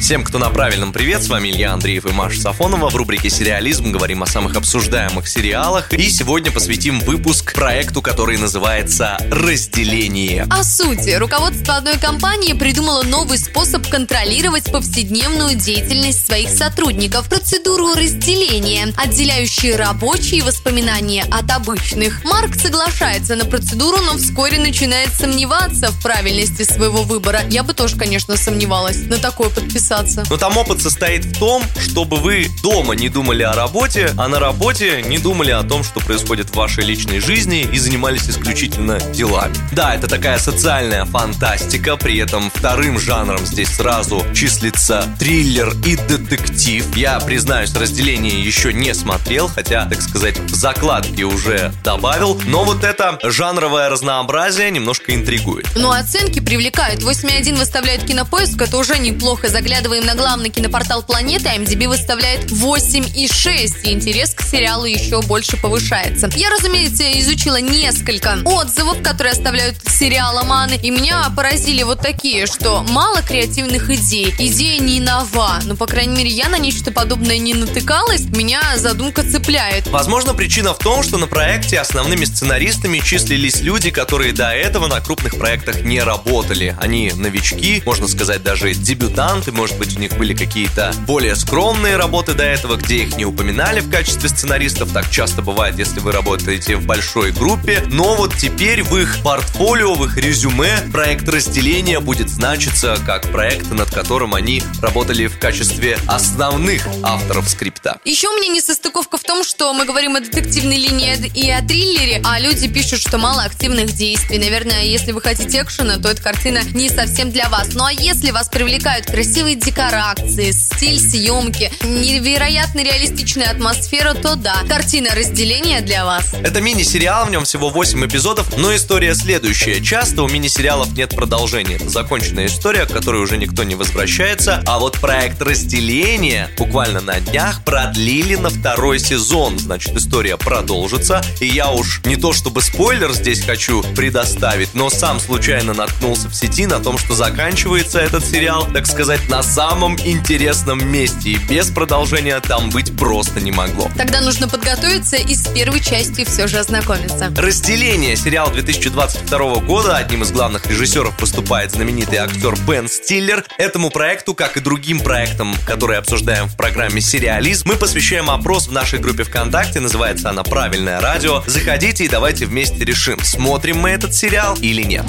Всем, кто на правильном привет, с вами Илья Андреев и Маша Сафонова. В рубрике «Сериализм» говорим о самых обсуждаемых сериалах. И сегодня посвятим выпуск проекту, который называется «Разделение». О сути. Руководство одной компании придумало новый способ контролировать повседневную деятельность своих сотрудников. Процедуру разделения, отделяющие рабочие воспоминания от обычных. Марк соглашается на процедуру, но вскоре начинает сомневаться в правильности своего выбора. Я бы тоже, конечно, сомневалась на такое подписаться. Но там опыт состоит в том, чтобы вы дома не думали о работе, а на работе не думали о том, что происходит в вашей личной жизни и занимались исключительно делами. Да, это такая социальная фантастика, при этом вторым жанром здесь сразу числится триллер и детектив. Я, признаюсь, разделение еще не смотрел, хотя, так сказать, в закладке уже добавил, но вот это жанровое разнообразие немножко интригует. Но оценки привлекают. 8,1 выставляет кинопоиск, это уже неплохо. Заглядываем на главный кинопортал планеты, а MDB выставляет 8,6. И интерес к сериалу еще больше повышается. Я, разумеется, изучила несколько отзывов, которые оставляют сериаломаны, и меня поразили вот такие, что мало креативных идей, идея не нова, но, по крайней мере, я на нечто подобное не натыкалась, меня задумка цепляет. Возможно, причина в том, что на проекте основными сценаристами числились люди, которые до этого на крупных проектах не работали. Они новички, можно сказать, даже дебютанты, может быть, у них были какие-то более скромные работы до этого, где их не упоминали в качестве сценаристов. Так часто бывает, если вы работаете в большой группе. Но вот теперь в их портфолио, в их резюме проект разделения будет значиться как проект, над которым они работали в качестве основных авторов скрипта. Еще у меня не состыковка в том, что мы говорим о детективной линии и о триллере, а люди пишут, что мало активных действий. Наверное, если вы хотите экшена, то эта картина не совсем для вас. Ну а если вас привлекают красивые декорации, стиль съемки, невероятно реалистичная атмосфера, то да, картина разделения для вас. Это мини-сериал, в нем всего 8 эпизодов, но история следующая. Часто у мини-сериалов нет продолжения. Законченная история, к которой уже никто не возвращается. А вот проект разделения буквально на днях продлили на второй сезон. Значит, история продолжится. И я уж не то чтобы спойлер здесь хочу предоставить, но сам случайно наткнулся в сети на том, что заканчивается этот сериал, так сказать, на самом интересном месте. И без продолжения там быть просто не могло. Тогда нужно подготовиться и с первой частью все же ознакомиться. Разделение. Сериал 2022 года. Одним из главных режиссеров выступает знаменитый актер Бен Стиллер. Этому проекту, как и другим проектам, которые обсуждаем в программе «Сериализм», мы посвящаем опрос в нашей группе ВКонтакте. Называется она «Правильное радио». Заходите и давайте вместе решим, смотрим мы этот сериал или нет.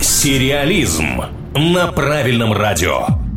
Сериализм на правильном радио.